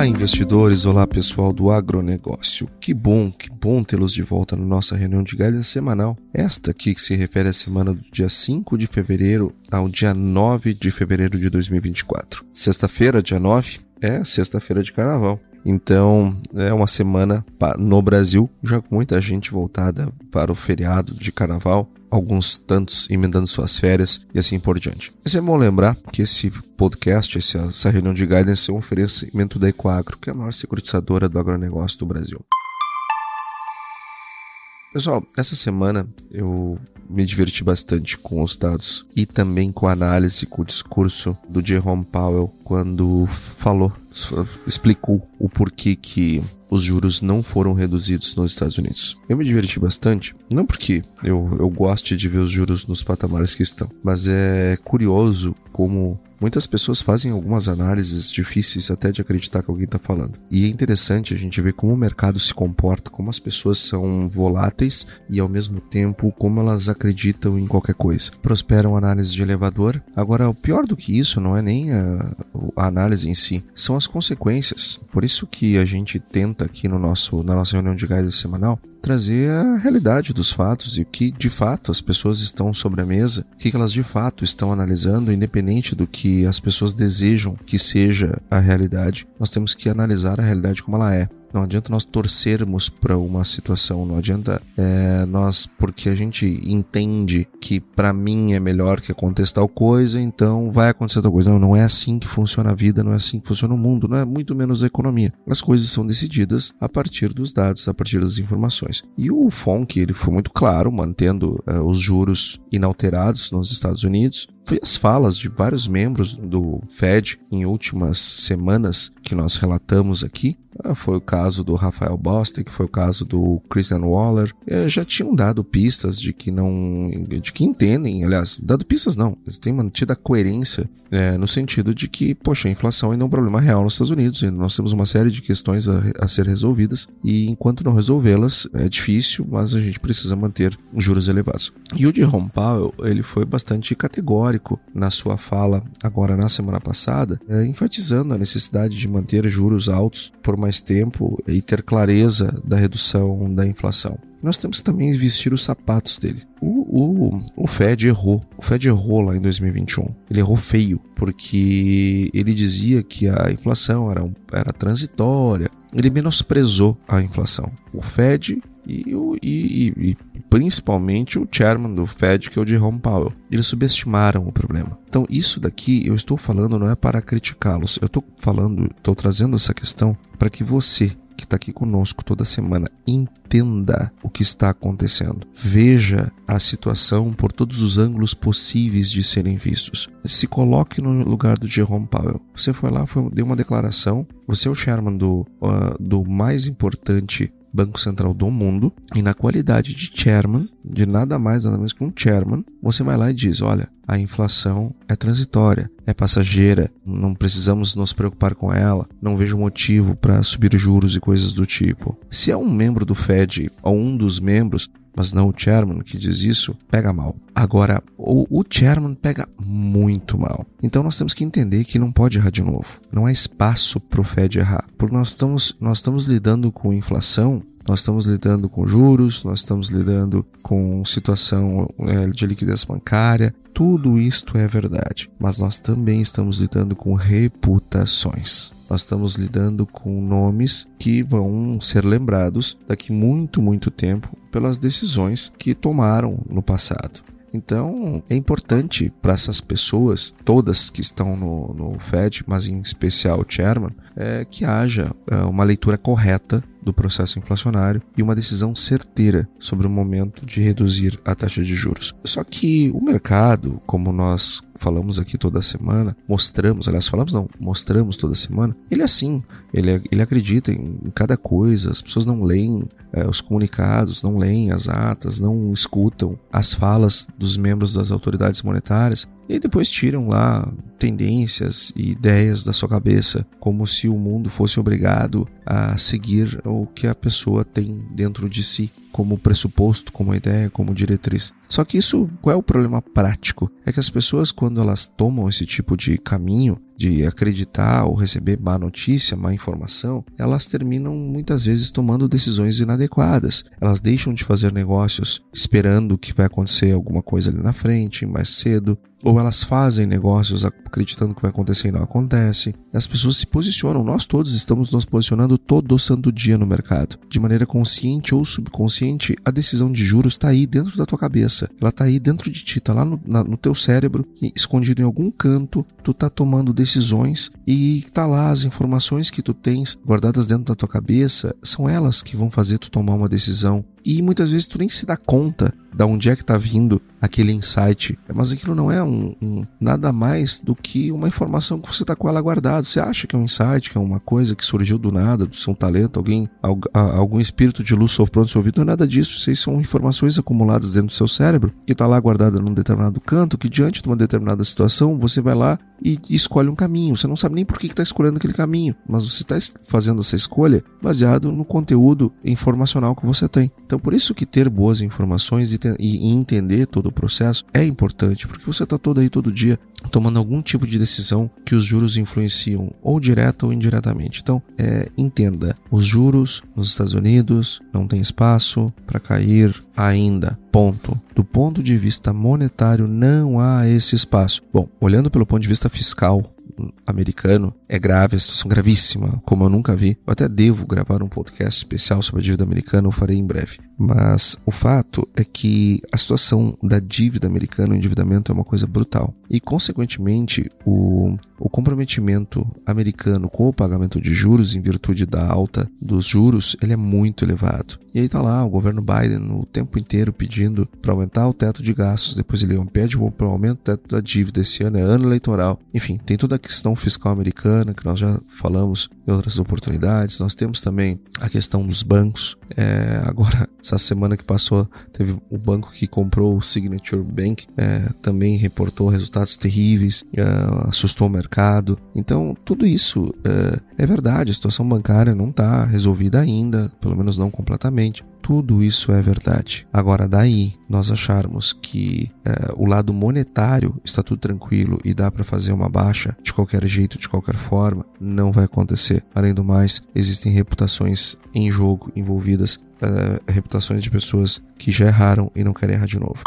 Olá, investidores! Olá, pessoal do agronegócio. Que bom, que bom tê-los de volta na nossa reunião de guidance semanal. Esta aqui que se refere à semana do dia 5 de fevereiro ao dia 9 de fevereiro de 2024. Sexta-feira, dia 9, é sexta-feira de carnaval. Então, é uma semana no Brasil, já com muita gente voltada para o feriado de carnaval, alguns tantos emendando suas férias e assim por diante. Mas é bom lembrar que esse podcast, essa reunião de guidance é um oferecimento da Ecoagro, que é a maior securitizadora do agronegócio do Brasil. Pessoal, essa semana eu me diverti bastante com os dados e também com a análise, com o discurso do Jerome Powell quando falou, explicou o porquê que os juros não foram reduzidos nos Estados Unidos. Eu me diverti bastante, não porque eu, eu goste de ver os juros nos patamares que estão, mas é curioso como Muitas pessoas fazem algumas análises difíceis até de acreditar que alguém está falando. E é interessante a gente ver como o mercado se comporta, como as pessoas são voláteis e ao mesmo tempo como elas acreditam em qualquer coisa. Prosperam análise de elevador. Agora, o pior do que isso não é nem a, a análise em si, são as consequências. Por isso que a gente tenta aqui no nosso, na nossa reunião de guidance semanal trazer a realidade dos fatos e o que de fato as pessoas estão sobre a mesa, o que elas de fato estão analisando, independente do que as pessoas desejam que seja a realidade. Nós temos que analisar a realidade como ela é. Não adianta nós torcermos para uma situação, não adianta é, nós, porque a gente entende que para mim é melhor que aconteça tal coisa, então vai acontecer tal coisa. Não, não é assim que funciona a vida, não é assim que funciona o mundo, não é muito menos a economia. As coisas são decididas a partir dos dados, a partir das informações. E o FONC, ele foi muito claro, mantendo é, os juros inalterados nos Estados Unidos, foi as falas de vários membros do Fed em últimas semanas que nós relatamos aqui. Foi o caso do Rafael Bostic, foi o caso do Christian Waller. Eh, já tinham dado pistas de que não. de que entendem, aliás, dado pistas não, eles têm mantido a coerência é, no sentido de que, poxa, a inflação ainda é um problema real nos Estados Unidos, e nós temos uma série de questões a, a ser resolvidas, e enquanto não resolvê-las, é difícil, mas a gente precisa manter juros elevados. E o Jerome Powell, ele foi bastante categórico na sua fala agora na semana passada, é, enfatizando a necessidade de manter juros altos por mais tempo e ter clareza da redução da inflação nós temos que também vestir os sapatos dele. O, o, o Fed errou. O Fed errou lá em 2021. Ele errou feio, porque ele dizia que a inflação era, era transitória. Ele menosprezou a inflação. O Fed e, e, e, principalmente o chairman do Fed, que é o Jerome Powell. Eles subestimaram o problema. Então, isso daqui eu estou falando não é para criticá-los. Eu estou falando, estou trazendo essa questão para que você que está aqui conosco toda semana entenda o que está acontecendo. Veja a situação por todos os ângulos possíveis de serem vistos. Se coloque no lugar do Jerome Powell. Você foi lá, foi, deu uma declaração. Você é o chairman do, uh, do mais importante Banco Central do mundo, e na qualidade de chairman, de nada mais nada menos que um chairman, você vai lá e diz: olha, a inflação é transitória, é passageira, não precisamos nos preocupar com ela, não vejo motivo para subir juros e coisas do tipo. Se é um membro do Fed ou um dos membros, mas não o chairman que diz isso, pega mal. Agora, o, o chairman pega muito mal. Então nós temos que entender que não pode errar de novo. Não há espaço para o Fed errar. Porque nós estamos, nós estamos lidando com inflação nós estamos lidando com juros, nós estamos lidando com situação é, de liquidez bancária, tudo isto é verdade, mas nós também estamos lidando com reputações. Nós estamos lidando com nomes que vão ser lembrados daqui muito, muito tempo pelas decisões que tomaram no passado. Então é importante para essas pessoas, todas que estão no, no Fed, mas em especial o chairman, é, que haja é, uma leitura correta do processo inflacionário e uma decisão certeira sobre o momento de reduzir a taxa de juros. Só que o mercado, como nós falamos aqui toda semana, mostramos, aliás, falamos não, mostramos toda semana, ele é assim, ele, ele acredita em, em cada coisa, as pessoas não leem é, os comunicados, não leem as atas, não escutam as falas dos membros das autoridades monetárias e depois tiram lá tendências e ideias da sua cabeça, como se o mundo fosse obrigado a seguir o que a pessoa tem dentro de si como pressuposto, como ideia, como diretriz. Só que isso, qual é o problema prático? É que as pessoas, quando elas tomam esse tipo de caminho, de acreditar ou receber má notícia, má informação, elas terminam muitas vezes tomando decisões inadequadas. Elas deixam de fazer negócios esperando que vai acontecer alguma coisa ali na frente, mais cedo, ou elas fazem negócios acreditando que vai acontecer e não acontece. As pessoas se posicionam, nós todos estamos nos posicionando todo santo dia no mercado. De maneira consciente ou subconsciente, a decisão de juros está aí dentro da tua cabeça. Ela está aí dentro de ti, está lá no, na, no, teu cérebro, escondido em algum canto, tu tá tomando decisões e tá lá as informações que tu tens guardadas dentro da tua cabeça, são elas que vão fazer tu tomar uma decisão. E muitas vezes tu nem se dá conta da onde é que está vindo aquele insight. Mas aquilo não é um, um, nada mais do que uma informação que você está com ela guardada. Você acha que é um insight, que é uma coisa que surgiu do nada, do seu talento, alguém, algum espírito de luz soprou no seu ouvido. Não é nada disso. Isso são informações acumuladas dentro do seu cérebro, que está lá guardada num determinado canto, que diante de uma determinada situação, você vai lá e, escolhe um caminho. Você não sabe nem por que está escolhendo aquele caminho, mas você está fazendo essa escolha baseado no conteúdo informacional que você tem. Então, por isso que ter boas informações e, e entender todo o processo é importante, porque você está todo aí todo dia tomando algum tipo de decisão que os juros influenciam ou direta ou indiretamente. Então, é, entenda, os juros nos Estados Unidos não tem espaço para cair ainda. Ponto. Do ponto de vista monetário, não há esse espaço. Bom, olhando pelo ponto de vista fiscal, americano é grave, a situação gravíssima, como eu nunca vi. Eu até devo gravar um podcast especial sobre a dívida americana, eu farei em breve. Mas o fato é que a situação da dívida americana, o endividamento é uma coisa brutal. E, consequentemente, o, o comprometimento americano com o pagamento de juros em virtude da alta dos juros, ele é muito elevado. E aí tá lá o governo Biden o tempo inteiro pedindo para aumentar o teto de gastos, depois ele pede para o aumento do teto da dívida esse ano, é ano eleitoral. Enfim, tem toda a questão fiscal americana que nós já falamos em outras oportunidades. Nós temos também a questão dos bancos. É, agora, essa semana que passou, teve o banco que comprou o Signature Bank, é, também reportou resultados terríveis, é, assustou o mercado. Então, tudo isso é, é verdade. A situação bancária não está resolvida ainda, pelo menos não completamente tudo isso é verdade. Agora, daí nós acharmos que é, o lado monetário está tudo tranquilo e dá para fazer uma baixa de qualquer jeito, de qualquer forma, não vai acontecer. Além do mais, existem reputações em jogo envolvidas, é, reputações de pessoas que já erraram e não querem errar de novo.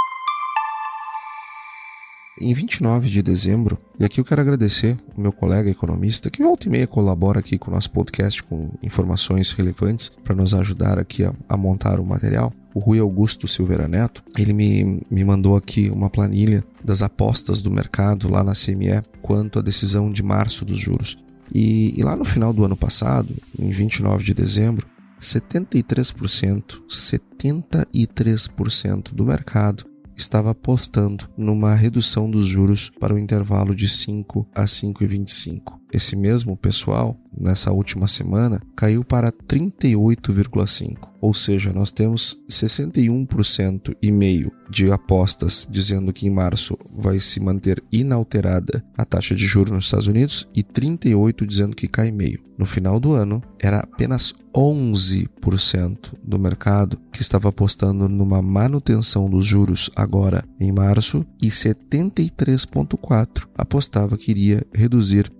Em 29 de dezembro, e aqui eu quero agradecer o meu colega economista, que volta e meia colabora aqui com o nosso podcast com informações relevantes para nos ajudar aqui a, a, montar o material. O Rui Augusto Silveira Neto, ele me, me mandou aqui uma planilha das apostas do mercado lá na CME quanto à decisão de março dos juros. E, e lá no final do ano passado, em 29 de dezembro, 73%, 73% do mercado estava apostando numa redução dos juros para o intervalo de 5 a 5,25. Esse mesmo pessoal, nessa última semana, caiu para 38,5. Ou seja, nós temos 61% e meio de apostas dizendo que em março vai se manter inalterada a taxa de juros nos Estados Unidos e 38 dizendo que cai meio. No final do ano, era apenas 11% do mercado que estava apostando numa manutenção dos juros agora em março e 73,4% apostava que iria reduzir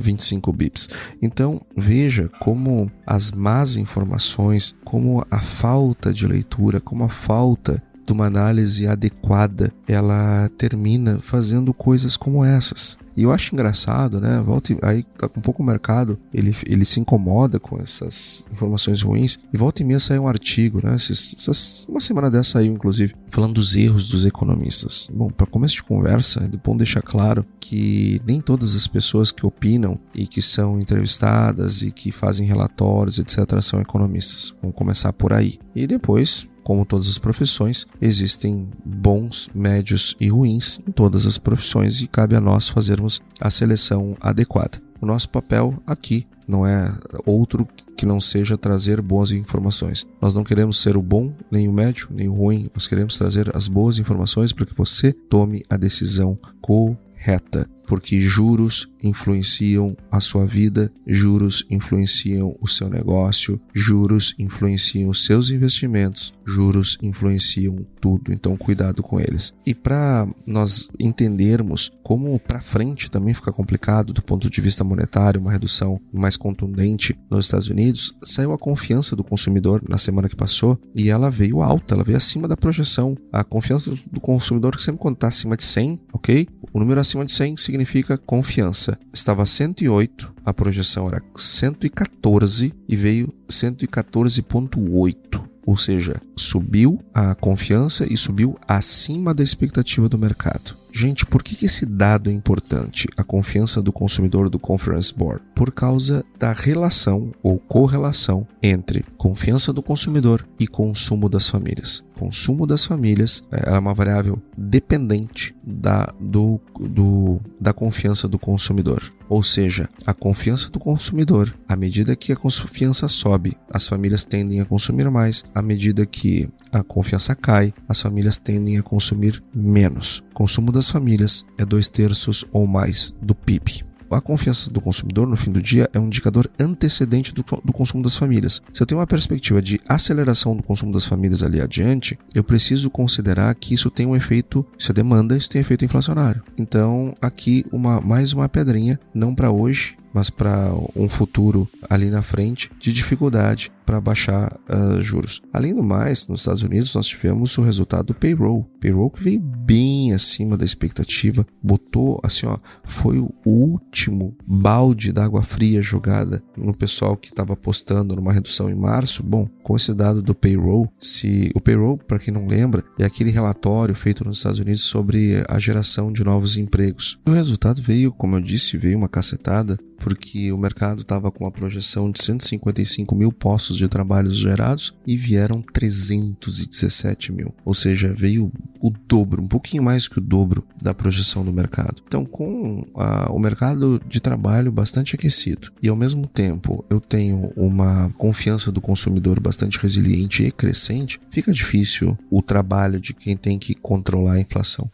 25 bips. Então veja como as más informações, como a falta de leitura, como a falta de uma análise adequada, ela termina fazendo coisas como essas. E eu acho engraçado, né? Volta, aí tá com um pouco o mercado, ele, ele se incomoda com essas informações ruins e volta e meia sai um artigo, né? Essas, uma semana dessa saiu, inclusive, falando dos erros dos economistas. Bom, para começo de conversa, é bom deixar claro que nem todas as pessoas que opinam e que são entrevistadas e que fazem relatórios, etc., são economistas. Vamos começar por aí. E depois, como todas as profissões, existem bons, médios e ruins em todas as profissões e cabe a nós fazermos a seleção adequada. O nosso papel aqui não é outro que não seja trazer boas informações. Nós não queremos ser o bom, nem o médio, nem o ruim. Nós queremos trazer as boas informações para que você tome a decisão correta porque juros influenciam a sua vida, juros influenciam o seu negócio, juros influenciam os seus investimentos, juros influenciam tudo. Então, cuidado com eles. E para nós entendermos como para frente também fica complicado do ponto de vista monetário, uma redução mais contundente nos Estados Unidos, saiu a confiança do consumidor na semana que passou e ela veio alta, ela veio acima da projeção. A confiança do consumidor que sempre quando está acima de 100, ok? O número acima de 100 significa significa confiança. Estava 108, a projeção era 114 e veio 114.8 ou seja, subiu a confiança e subiu acima da expectativa do mercado. Gente, por que esse dado é importante? A confiança do consumidor do Conference Board? Por causa da relação ou correlação entre confiança do consumidor e consumo das famílias. Consumo das famílias é uma variável dependente da, do, do, da confiança do consumidor. Ou seja, a confiança do consumidor, à medida que a confiança sobe, as famílias tendem a consumir mais, à medida que a confiança cai, as famílias tendem a consumir menos. Consumo das famílias é dois terços ou mais do PIB a confiança do consumidor no fim do dia é um indicador antecedente do, do, consumo das famílias. Se eu tenho uma perspectiva de aceleração do consumo das famílias ali adiante, eu preciso considerar que isso tem um efeito, se a demanda, isso tem efeito inflacionário. Então, aqui uma mais uma pedrinha, não para hoje, mas para um futuro ali na frente de dificuldade para baixar uh, juros. Além do mais, nos Estados Unidos nós tivemos o resultado do payroll, payroll que veio bem acima da expectativa, botou assim, ó, foi o último balde d'água fria jogada no pessoal que estava apostando numa redução em março. Bom, com esse dado do payroll, se o payroll, para quem não lembra, é aquele relatório feito nos Estados Unidos sobre a geração de novos empregos. O resultado veio, como eu disse, veio uma cacetada porque o mercado estava com uma projeção de 155 mil postos de trabalho gerados e vieram 317 mil, ou seja, veio o dobro, um pouquinho mais que o dobro da projeção do mercado. Então, com a, o mercado de trabalho bastante aquecido e ao mesmo tempo eu tenho uma confiança do consumidor bastante resiliente e crescente, fica difícil o trabalho de quem tem que controlar a inflação.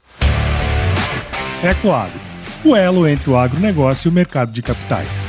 É claro o elo entre o agronegócio e o mercado de capitais.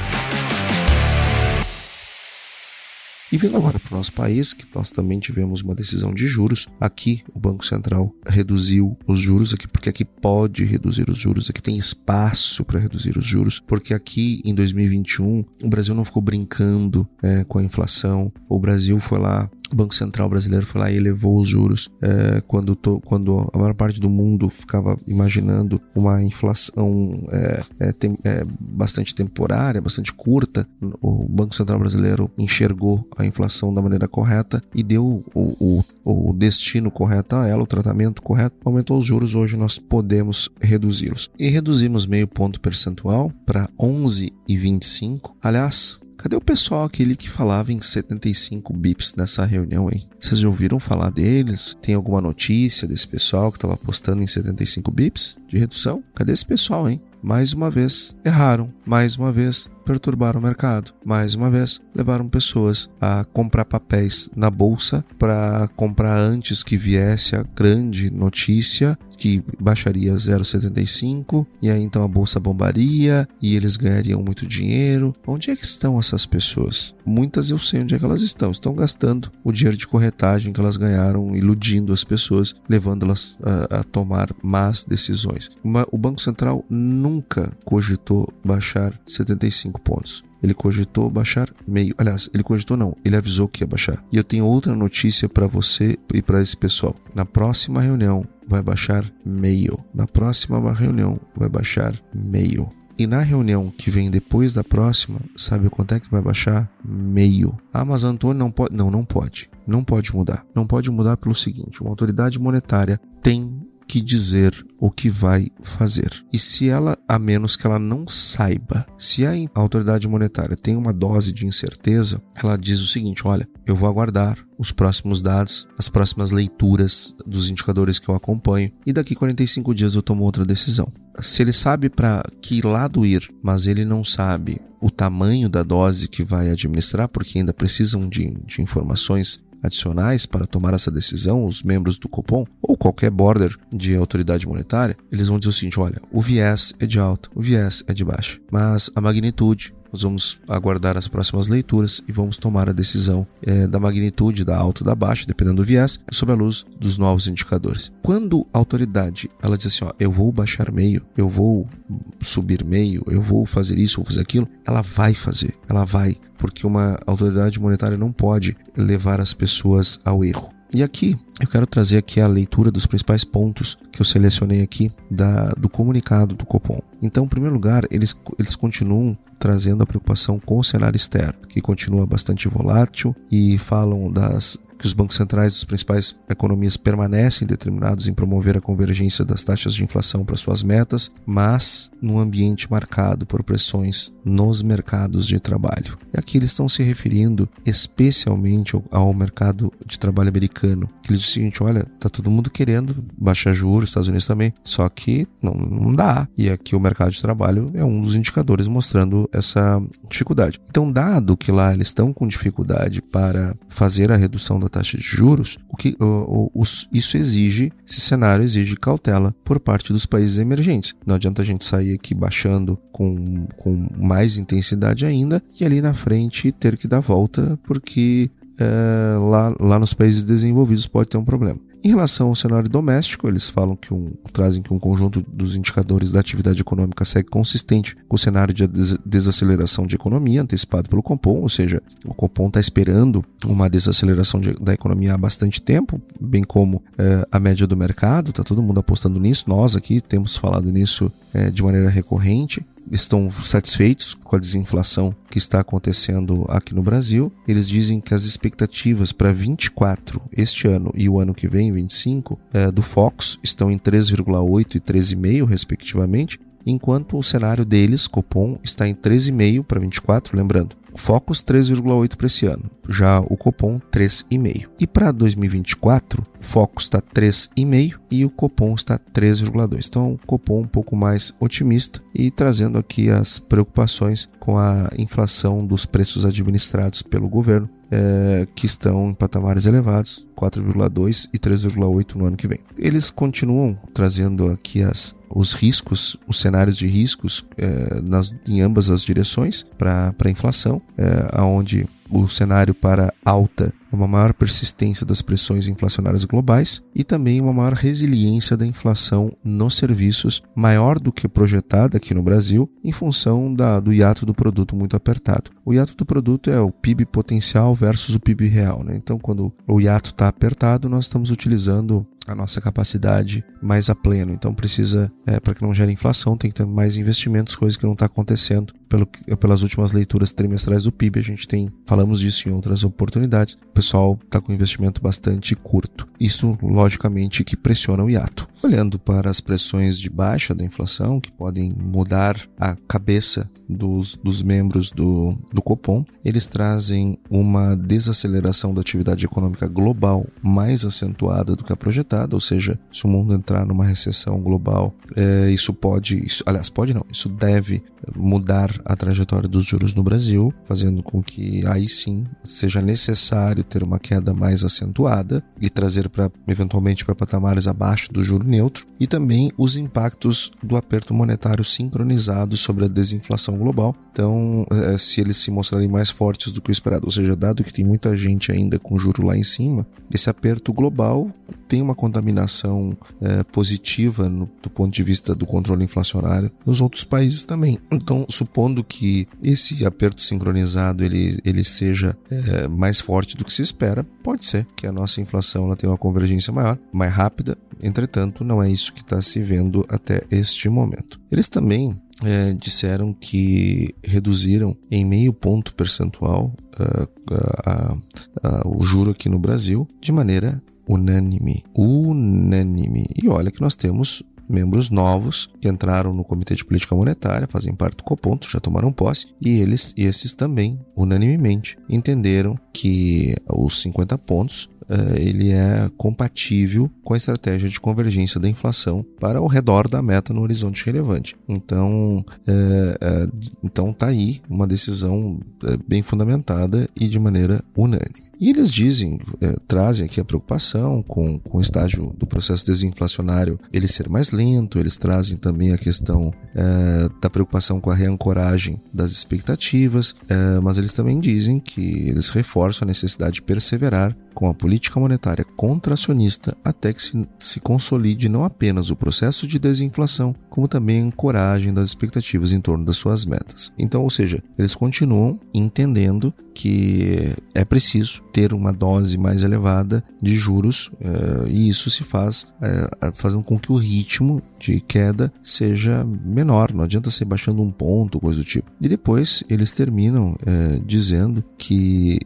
E vindo agora para o nosso país, que nós também tivemos uma decisão de juros, aqui o Banco Central reduziu os juros, aqui porque aqui pode reduzir os juros, aqui tem espaço para reduzir os juros, porque aqui em 2021 o Brasil não ficou brincando é, com a inflação, o Brasil foi lá o Banco Central brasileiro foi lá e elevou os juros é, quando, to, quando a maior parte do mundo ficava imaginando uma inflação é, é, tem, bastante temporária, bastante curta. O Banco Central brasileiro enxergou a inflação da maneira correta e deu o, o, o destino correto a ela, o tratamento correto, aumentou os juros. Hoje nós podemos reduzi-los. E reduzimos meio ponto percentual para 11,25. Aliás, Cadê o pessoal aquele que falava em 75 bips nessa reunião, hein? Vocês já ouviram falar deles? Tem alguma notícia desse pessoal que estava apostando em 75 bips de redução? Cadê esse pessoal, hein? Mais uma vez, erraram. Mais uma vez, perturbaram o mercado. Mais uma vez, levaram pessoas a comprar papéis na bolsa para comprar antes que viesse a grande notícia que baixaria 0,75 e aí então a bolsa bombaria e eles ganhariam muito dinheiro. Onde é que estão essas pessoas? Muitas eu sei onde é que elas estão. Estão gastando o dinheiro de corretagem que elas ganharam, iludindo as pessoas, levando-las a, a, tomar más decisões. O Banco Central nunca cogitou baixar 75 pontos. ele cogitou baixar meio. Aliás, ele cogitou não, ele avisou que ia baixar. E eu tenho outra notícia para você e para esse pessoal. Na próxima reunião vai baixar meio. Na próxima reunião vai baixar meio. E na reunião que vem depois da próxima, sabe quanto é que vai baixar? Meio. Ah, mas Antônio não pode. Não, não pode. Não pode mudar. Não pode mudar pelo seguinte: uma autoridade monetária tem que dizer o que vai fazer. E se ela, a menos que ela não saiba, se a autoridade monetária tem uma dose de incerteza, ela diz o seguinte: olha, eu vou aguardar os próximos dados, as próximas leituras dos indicadores que eu acompanho e daqui 45 dias eu tomo outra decisão. Se ele sabe para que lado ir, mas ele não sabe o tamanho da dose que vai administrar, porque ainda precisam de, de informações adicionais para tomar essa decisão, os membros do Copom ou qualquer border de autoridade monetária, eles vão dizer o seguinte: olha, o viés é de alta, o viés é de baixa, mas a magnitude nós vamos aguardar as próximas leituras e vamos tomar a decisão é, da magnitude, da alta ou da baixa, dependendo do viés, sob a luz dos novos indicadores. Quando a autoridade ela diz assim, ó, eu vou baixar meio, eu vou subir meio, eu vou fazer isso, vou fazer aquilo, ela vai fazer, ela vai, porque uma autoridade monetária não pode levar as pessoas ao erro. E aqui eu quero trazer aqui a leitura dos principais pontos que eu selecionei aqui da, do comunicado do Copom. Então, em primeiro lugar, eles, eles continuam trazendo a preocupação com o cenário externo, que continua bastante volátil, e falam das que os bancos centrais das principais economias permanecem determinados em promover a convergência das taxas de inflação para suas metas, mas num ambiente marcado por pressões nos mercados de trabalho. E aqui eles estão se referindo especialmente ao mercado de trabalho americano, que eles dizem o seguinte, olha, tá todo mundo querendo baixar juros, Estados Unidos também, só que não, não dá. E aqui o mercado de trabalho é um dos indicadores mostrando essa dificuldade. Então, dado que lá eles estão com dificuldade para fazer a redução da da taxa de juros, o que, o, o, isso exige, esse cenário exige cautela por parte dos países emergentes. Não adianta a gente sair aqui baixando com, com mais intensidade ainda e ali na frente ter que dar volta porque é, lá, lá nos países desenvolvidos pode ter um problema. Em relação ao cenário doméstico, eles falam que um, trazem que um conjunto dos indicadores da atividade econômica segue consistente com o cenário de desaceleração de economia antecipado pelo Compom, ou seja, o Compom está esperando uma desaceleração de, da economia há bastante tempo, bem como é, a média do mercado, está todo mundo apostando nisso, nós aqui temos falado nisso é, de maneira recorrente estão satisfeitos com a desinflação que está acontecendo aqui no Brasil. Eles dizem que as expectativas para 24 este ano e o ano que vem, 25, é, do Fox estão em 3,8 e 13,5 respectivamente, enquanto o cenário deles, Copom, está em 13,5 para 24, lembrando. Focus 3,8 para esse ano, já o Copom 3,5. E para 2024, o Focus está 3,5 e o Copom está 3,2. Então, o Copom um pouco mais otimista e trazendo aqui as preocupações com a inflação dos preços administrados pelo governo é, que estão em patamares elevados, 4,2 e 3,8 no ano que vem. Eles continuam trazendo aqui as, os riscos, os cenários de riscos é, nas, em ambas as direções para a inflação, é, onde o cenário para alta uma maior persistência das pressões inflacionárias globais e também uma maior resiliência da inflação nos serviços, maior do que projetada aqui no Brasil, em função da, do hiato do produto muito apertado. O hiato do produto é o PIB potencial versus o PIB real. Né? Então, quando o hiato está apertado, nós estamos utilizando a nossa capacidade mais a pleno. Então precisa, é, para que não gere inflação, tem que ter mais investimentos, coisa que não está acontecendo pelo, pelas últimas leituras trimestrais do PIB. A gente tem, falamos disso em outras oportunidades. O pessoal está com investimento bastante curto. Isso, logicamente, que pressiona o hiato. Olhando para as pressões de baixa da inflação, que podem mudar a cabeça dos, dos membros do, do Copom, eles trazem uma desaceleração da atividade econômica global mais acentuada do que a projetada, ou seja, se o mundo entrar numa recessão global, é, isso pode, isso, aliás, pode não, isso deve mudar a trajetória dos juros no Brasil, fazendo com que aí sim seja necessário ter uma queda mais acentuada e trazer para eventualmente para patamares abaixo do juro neutro, e também os impactos do aperto monetário sincronizado sobre a desinflação global. Então, é, se eles se mostrarem mais fortes do que o esperado, ou seja, dado que tem muita gente ainda com juro lá em cima, esse aperto global tem uma contaminação é, positiva no, do ponto de vista do controle inflacionário nos outros países também. Então, supondo que esse aperto sincronizado ele, ele seja é, mais forte do que se espera, pode ser que a nossa inflação ela tenha uma convergência maior, mais rápida. Entretanto, não é isso que está se vendo até este momento. Eles também é, disseram que reduziram em meio ponto percentual uh, uh, uh, o juro aqui no Brasil de maneira unânime. Unânime. E olha que nós temos membros novos que entraram no Comitê de Política Monetária, fazem parte do Copom, já tomaram posse, e eles, esses também, unanimemente, entenderam que os 50 pontos uh, ele é compatível com a estratégia de convergência da inflação para o redor da meta no horizonte relevante. Então, uh, uh, então tá aí uma decisão bem fundamentada e de maneira unânime. E eles dizem, é, trazem aqui a preocupação com, com o estágio do processo desinflacionário ele ser mais lento, eles trazem também a questão é, da preocupação com a reancoragem das expectativas, é, mas eles também dizem que eles reforçam a necessidade de perseverar com a política monetária contracionista até que se, se consolide não apenas o processo de desinflação, como também a ancoragem das expectativas em torno das suas metas. Então, ou seja, eles continuam entendendo que é preciso ter uma dose mais elevada de juros uh, e isso se faz uh, fazendo com que o ritmo de queda seja menor, não adianta ser baixando um ponto, coisa do tipo. E depois eles terminam uh, dizendo que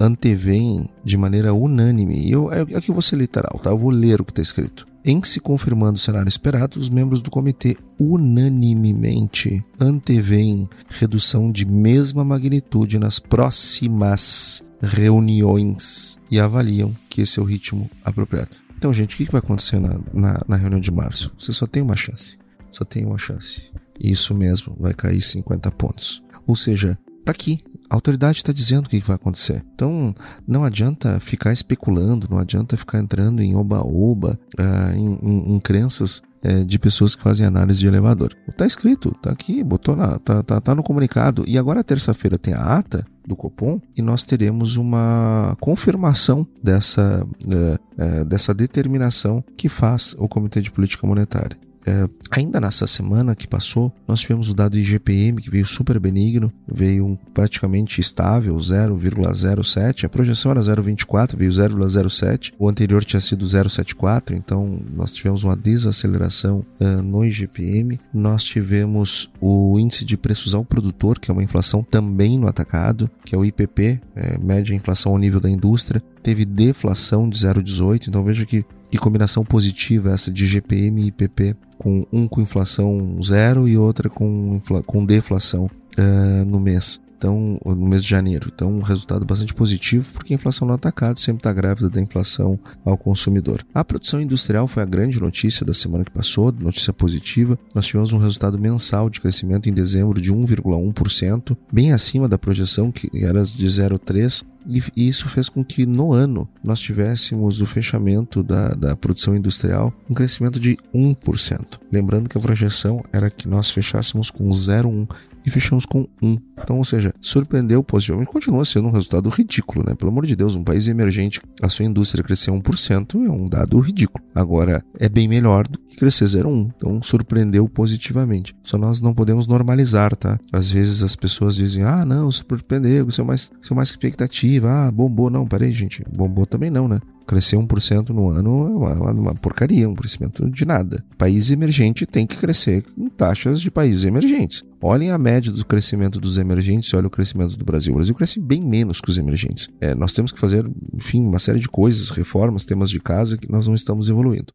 antevêm de maneira unânime, e eu, aqui eu vou ser literal, tá? eu vou ler o que está escrito. Em se confirmando o cenário esperado, os membros do comitê unanimemente antevêm redução de mesma magnitude nas próximas reuniões e avaliam que esse é o ritmo apropriado. Então, gente, o que vai acontecer na, na, na reunião de março? Você só tem uma chance. Só tem uma chance. Isso mesmo, vai cair 50 pontos. Ou seja, tá aqui. A autoridade está dizendo o que vai acontecer. Então, não adianta ficar especulando, não adianta ficar entrando em oba-oba, uh, em, em, em, crenças uh, de pessoas que fazem análise de elevador. Está escrito, está aqui, botou lá, tá, tá, tá no comunicado. E agora, terça-feira, tem a ata do Copom e nós teremos uma confirmação dessa, uh, dessa determinação que faz o Comitê de Política Monetária. É, ainda nessa semana que passou, nós tivemos o dado IGPM que veio super benigno, veio um, praticamente estável, 0,07. A projeção era 0,24, veio 0,07. O anterior tinha sido 0,74, então nós tivemos uma desaceleração uh, no IGPM. Nós tivemos o índice de preços ao produtor, que é uma inflação também no atacado, que é o IPP, é, média inflação ao nível da indústria. Teve deflação de 0,18, então veja que que combinação positiva essa de GPM e IPP, com um com inflação zero e outra com, com deflação uh, no mês. Então, no mês de janeiro. Então, um resultado bastante positivo, porque a inflação no atacado sempre está grávida da inflação ao consumidor. A produção industrial foi a grande notícia da semana que passou, notícia positiva. Nós tivemos um resultado mensal de crescimento em dezembro de 1,1%, bem acima da projeção que era de 0,3%, e isso fez com que no ano nós tivéssemos o fechamento da, da produção industrial um crescimento de 1%. Lembrando que a projeção era que nós fechássemos com 0,1% e fechamos com 1. Então, ou seja, surpreendeu positivamente, continua sendo um resultado ridículo, né? Pelo amor de Deus, um país emergente, a sua indústria crescer 1% é um dado ridículo. Agora, é bem melhor do que crescer 0,1. Então, surpreendeu positivamente. Só nós não podemos normalizar, tá? Às vezes as pessoas dizem, ah, não, surpreendeu, isso é mais, isso é mais expectativa ah, bombou. Não, peraí, gente. Bombou também não, né? Crescer 1% no ano é uma, uma, porcaria, um crescimento de nada. País emergente tem que crescer em taxas de países emergentes. Olhem a média do crescimento dos emergentes e olhem o crescimento do Brasil. O Brasil cresce bem menos que os emergentes. É, nós temos que fazer, enfim, uma série de coisas, reformas, temas de casa que nós não estamos evoluindo.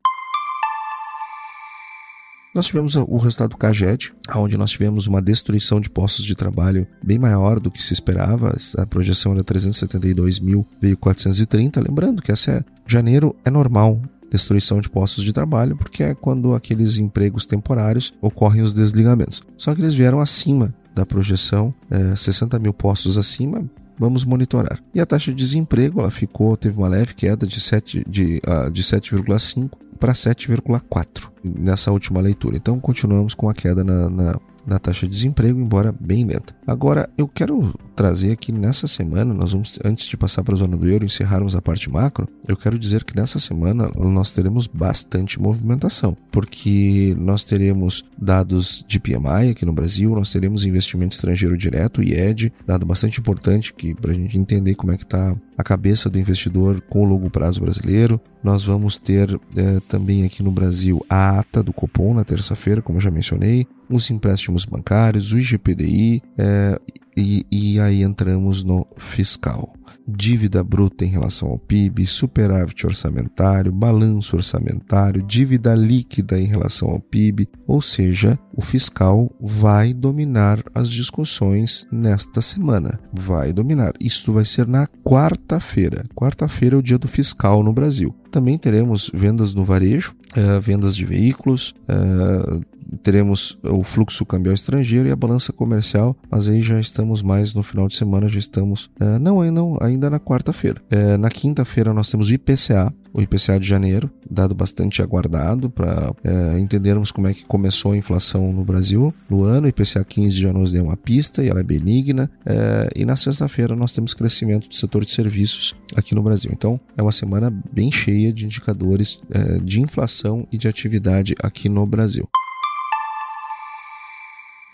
Nós tivemos o resultado do CAGED, onde nós tivemos uma destruição de postos de trabalho bem maior do que se esperava. A projeção era 372 mil, veio 430. Lembrando que essa é, janeiro é normal destruição de postos de trabalho, porque é quando aqueles empregos temporários ocorrem os desligamentos. Só que eles vieram acima da projeção, é, 60 mil postos acima, vamos monitorar. E a taxa de desemprego ela ficou, teve uma leve queda de 7,5 de, uh, de 7,5 para 7,4 nessa última leitura. Então continuamos com a queda na, na, na taxa de desemprego, embora bem lenta. Agora, eu quero trazer aqui nessa semana, nós vamos, antes de passar para a zona do euro e encerrarmos a parte macro, eu quero dizer que nessa semana nós teremos bastante movimentação, porque nós teremos dados de PMI aqui no Brasil, nós teremos investimento estrangeiro direto, IED, dado bastante importante para a gente entender como é que está a cabeça do investidor com o longo prazo brasileiro. Nós vamos ter é, também aqui no Brasil a ata do Copom na terça-feira, como eu já mencionei, os empréstimos bancários, o IGPDI é, e, e aí entramos no fiscal dívida bruta em relação ao PIB, superávit orçamentário, balanço orçamentário, dívida líquida em relação ao PIB, ou seja, o fiscal vai dominar as discussões nesta semana. Vai dominar. Isso vai ser na quarta-feira. Quarta-feira é o dia do fiscal no Brasil. Também teremos vendas no varejo, uh, vendas de veículos, uh, teremos o fluxo cambial estrangeiro e a balança comercial, mas aí já estamos mais no final de semana, já estamos, é, não, não, ainda na quarta-feira. É, na quinta-feira nós temos o IPCA, o IPCA de janeiro, dado bastante aguardado para é, entendermos como é que começou a inflação no Brasil no ano. O IPCA 15 já nos deu uma pista e ela é benigna. É, e na sexta-feira nós temos crescimento do setor de serviços aqui no Brasil. Então é uma semana bem cheia de indicadores é, de inflação e de atividade aqui no Brasil.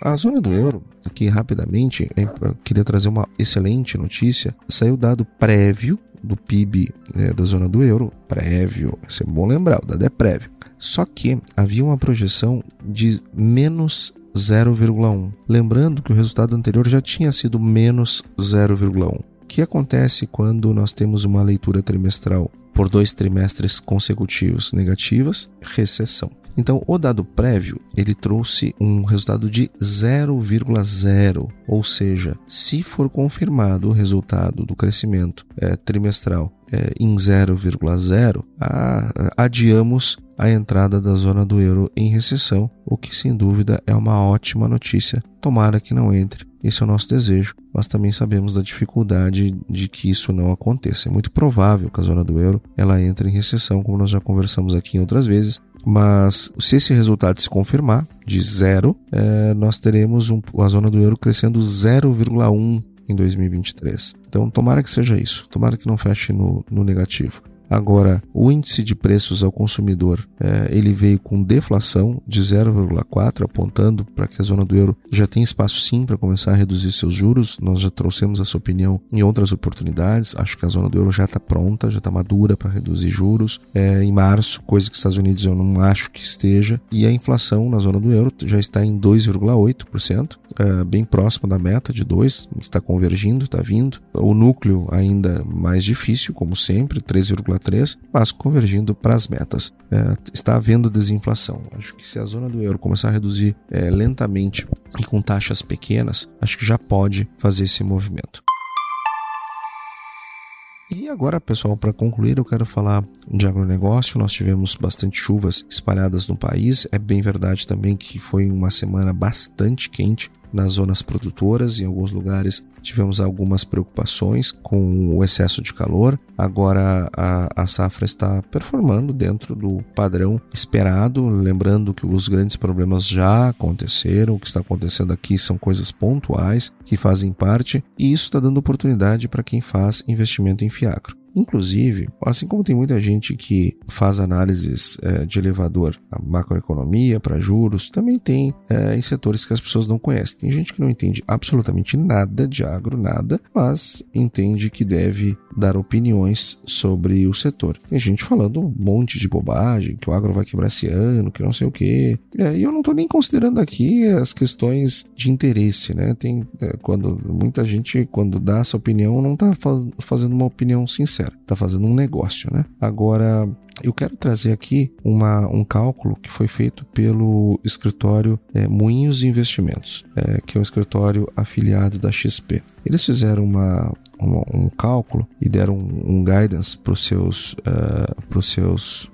A zona do euro, aqui rapidamente, queria trazer uma excelente notícia. Saiu dado prévio do PIB é, da zona do euro, prévio, isso é bom lembrar, o dado é prévio. Só que havia uma projeção de menos 0,1. Lembrando que o resultado anterior já tinha sido menos 0,1. O que acontece quando nós temos uma leitura trimestral por dois trimestres consecutivos negativas? Recessão. Então, o dado prévio, ele trouxe um resultado de 0,0, ou seja, se for confirmado o resultado do crescimento é, trimestral é, em 0,0, adiamos a entrada da zona do euro em recessão, o que sem dúvida é uma ótima notícia. Tomara que não entre. Esse é o nosso desejo, mas também sabemos da dificuldade de que isso não aconteça. É muito provável que a zona do euro ela entre em recessão, como nós já conversamos aqui em outras vezes, mas se esse resultado se confirmar, de zero, é, nós teremos um, a zona do euro crescendo 0,1 em 2023. Então, tomara que seja isso, tomara que não feche no, no negativo. Agora, o índice de preços ao consumidor é, ele veio com deflação de 0,4, apontando para que a zona do euro já tem espaço sim para começar a reduzir seus juros. Nós já trouxemos essa opinião em outras oportunidades. Acho que a zona do euro já está pronta, já está madura para reduzir juros. É, em março, coisa que os Estados Unidos eu não acho que esteja. E a inflação na zona do euro já está em 2,8%, é, bem próximo da meta de 2%, está convergindo, está vindo. O núcleo ainda mais difícil, como sempre, 3,3%. 3, mas convergindo para as metas. É, está havendo desinflação. Acho que se a zona do euro começar a reduzir é, lentamente e com taxas pequenas, acho que já pode fazer esse movimento. E agora, pessoal, para concluir, eu quero falar de agronegócio. Nós tivemos bastante chuvas espalhadas no país. É bem verdade também que foi uma semana bastante quente nas zonas produtoras. Em alguns lugares tivemos algumas preocupações com o excesso de calor. Agora a, a safra está performando dentro do padrão esperado. Lembrando que os grandes problemas já aconteceram. O que está acontecendo aqui são coisas pontuais que fazem parte, e isso está dando oportunidade para quem faz investimento em fiacro. Inclusive, assim como tem muita gente que faz análises é, de elevador a macroeconomia para juros, também tem é, em setores que as pessoas não conhecem. Tem gente que não entende absolutamente nada de agro, nada, mas entende que deve dar opiniões sobre o setor. Tem gente falando um monte de bobagem, que o agro vai quebrar esse ano, que não sei o quê. É, e eu não estou nem considerando aqui as questões de interesse, né? Tem é, quando muita gente quando dá essa opinião não está fazendo uma opinião sincera sincero, está fazendo um negócio, né? Agora, eu quero trazer aqui uma, um cálculo que foi feito pelo escritório é, Moinhos Investimentos, é, que é um escritório afiliado da XP. Eles fizeram uma, uma um cálculo e deram um, um guidance para os seus, uh, seus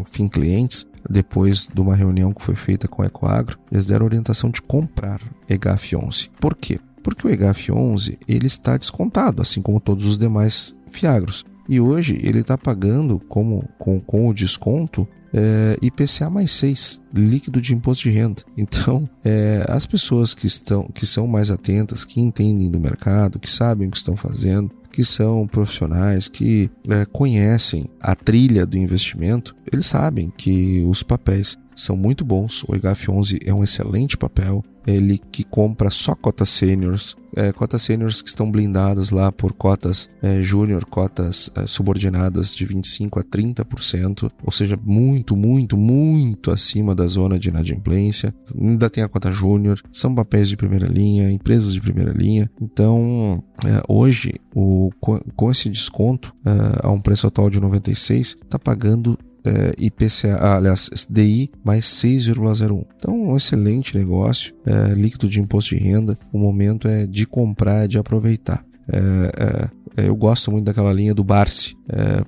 enfim, clientes depois de uma reunião que foi feita com a Ecoagro, eles deram orientação de comprar EGAF11. Por quê? Porque o EGAF11 ele está descontado, assim como todos os demais Fiagros. E hoje ele está pagando como, com, com o desconto é, IPCA mais 6, líquido de imposto de renda. Então, é, as pessoas que, estão, que são mais atentas, que entendem do mercado, que sabem o que estão fazendo, que são profissionais que é, conhecem a trilha do investimento, eles sabem que os papéis são muito bons. O EGAF11 é um excelente papel. Ele que compra só cotas seniors, é, cotas seniors que estão blindadas lá por cotas é, júnior, cotas é, subordinadas de 25 a 30%, ou seja, muito, muito, muito acima da zona de inadimplência. Ainda tem a cota júnior, são papéis de primeira linha, empresas de primeira linha. Então, é, hoje, o, com esse desconto é, a um preço atual de 96, está pagando é, IPCA, ah, aliás, DI mais 6,01. Então, um excelente negócio, é, líquido de imposto de renda. O momento é de comprar, de aproveitar. É, é, eu gosto muito daquela linha do Barsi. É,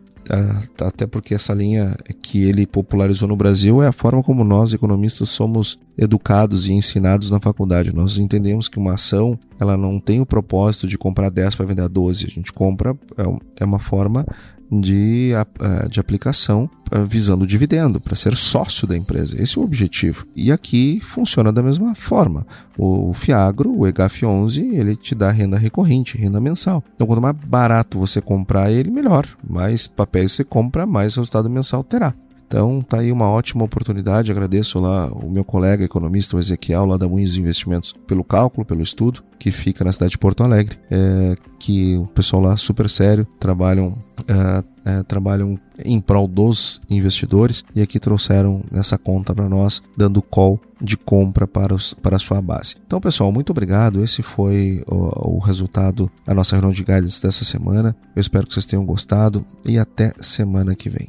até porque essa linha que ele popularizou no Brasil é a forma como nós economistas somos educados e ensinados na faculdade. Nós entendemos que uma ação ela não tem o propósito de comprar 10 para vender 12. A gente compra é, é uma forma de, eh, de aplicação eh, visando dividendo, para ser sócio da empresa. Esse é o objetivo. E aqui funciona da mesma forma. O Fiagro, o EGAF11, ele te dá renda recorrente, renda mensal. Então, quanto mais barato você comprar ele, melhor. Mais papéis você compra, mais resultado mensal terá. Então, tá aí uma ótima oportunidade. Agradeço lá o meu colega economista, o Ezequiel, lá da Moinhos Investimentos, pelo cálculo, pelo estudo, que fica na cidade de Porto Alegre. É, que o pessoal lá super sério trabalham. É, é, trabalham em prol dos investidores e aqui trouxeram essa conta para nós, dando call de compra para, os, para a sua base. Então, pessoal, muito obrigado. Esse foi o, o resultado da nossa reunião de guides dessa semana. Eu espero que vocês tenham gostado e até semana que vem.